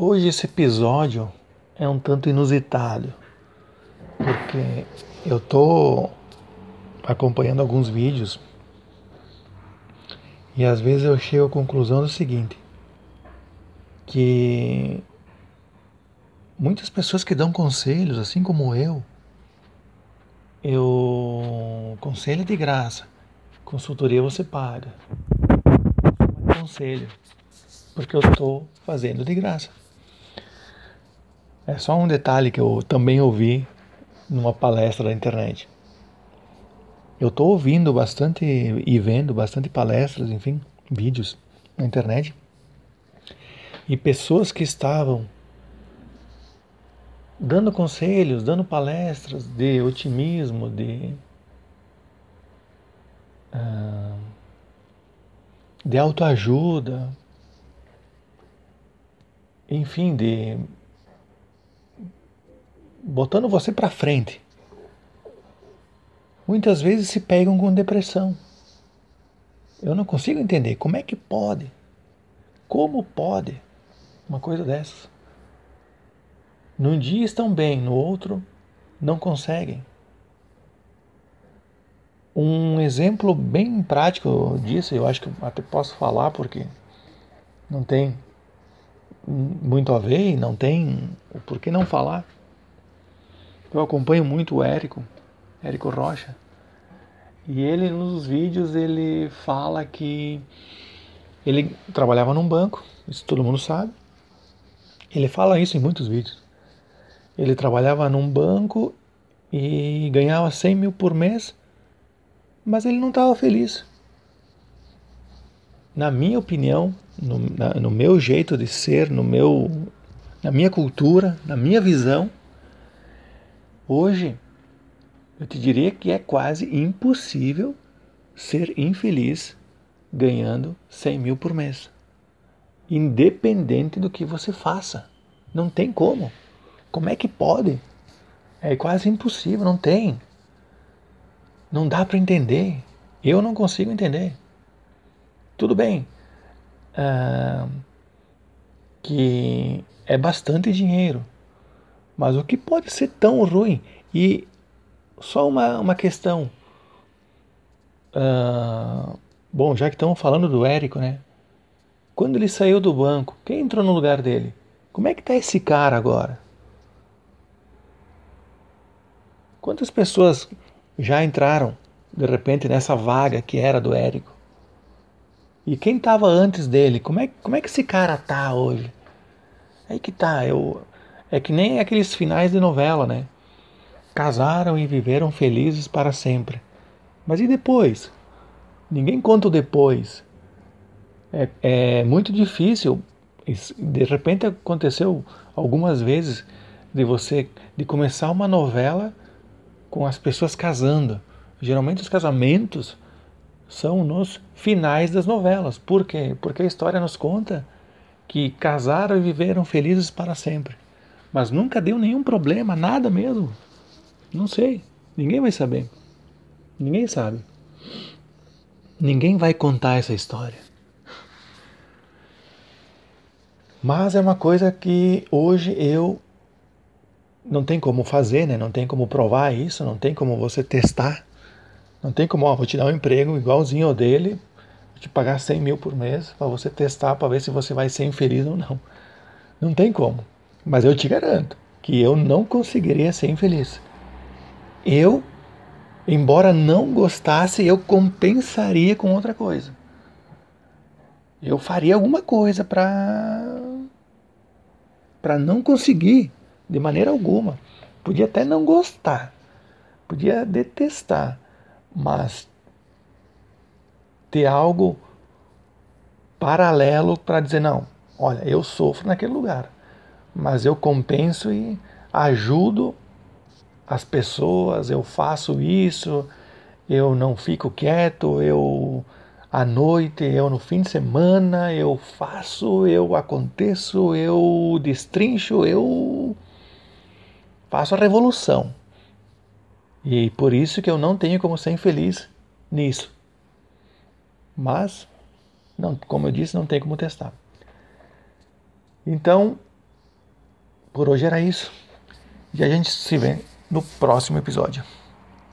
Hoje esse episódio é um tanto inusitado, porque eu tô acompanhando alguns vídeos e às vezes eu chego à conclusão do seguinte, que muitas pessoas que dão conselhos, assim como eu, eu conselho de graça, consultoria você paga, conselho, porque eu estou fazendo de graça. É só um detalhe que eu também ouvi numa palestra da internet. Eu estou ouvindo bastante e vendo bastante palestras, enfim, vídeos na internet. E pessoas que estavam dando conselhos, dando palestras de otimismo, de, uh, de autoajuda, enfim, de botando você para frente. Muitas vezes se pegam com depressão. Eu não consigo entender como é que pode. Como pode uma coisa dessas? Num dia estão bem, no outro não conseguem. Um exemplo bem prático disso, eu acho que até posso falar porque não tem muito a ver e não tem por que não falar. Eu acompanho muito o Érico, Érico Rocha. E ele nos vídeos ele fala que ele trabalhava num banco, isso todo mundo sabe. Ele fala isso em muitos vídeos. Ele trabalhava num banco e ganhava 100 mil por mês, mas ele não estava feliz. Na minha opinião, no, na, no meu jeito de ser, no meu, na minha cultura, na minha visão, Hoje, eu te diria que é quase impossível ser infeliz ganhando 100 mil por mês. Independente do que você faça. Não tem como. Como é que pode? É quase impossível, não tem. Não dá para entender. Eu não consigo entender. Tudo bem. Ah, que é bastante dinheiro. Mas o que pode ser tão ruim? E só uma, uma questão. Uh, bom, já que estamos falando do Érico, né? Quando ele saiu do banco, quem entrou no lugar dele? Como é que está esse cara agora? Quantas pessoas já entraram de repente nessa vaga que era do Érico? E quem estava antes dele? Como é, como é que esse cara tá hoje? Aí que tá, eu é que nem aqueles finais de novela, né? Casaram e viveram felizes para sempre. Mas e depois? Ninguém conta o depois. É, é muito difícil. De repente aconteceu algumas vezes de você de começar uma novela com as pessoas casando. Geralmente os casamentos são nos finais das novelas. Por quê? Porque a história nos conta que casaram e viveram felizes para sempre. Mas nunca deu nenhum problema, nada mesmo. Não sei. Ninguém vai saber. Ninguém sabe. Ninguém vai contar essa história. Mas é uma coisa que hoje eu não tem como fazer, né? Não tem como provar isso, não tem como você testar. Não tem como, ó, vou te dar um emprego igualzinho ao dele, vou te pagar 100 mil por mês para você testar para ver se você vai ser infeliz ou não. Não tem como. Mas eu te garanto que eu não conseguiria ser infeliz. Eu, embora não gostasse, eu compensaria com outra coisa. Eu faria alguma coisa para para não conseguir de maneira alguma. Podia até não gostar, podia detestar, mas ter algo paralelo para dizer não, olha, eu sofro naquele lugar mas eu compenso e ajudo as pessoas, eu faço isso, eu não fico quieto, eu à noite, eu no fim de semana, eu faço, eu aconteço, eu destrincho, eu faço a revolução. E por isso que eu não tenho como ser infeliz nisso. Mas, não, como eu disse, não tem como testar. Então, Por hoje era isso. E a gente se vê no próximo episódio.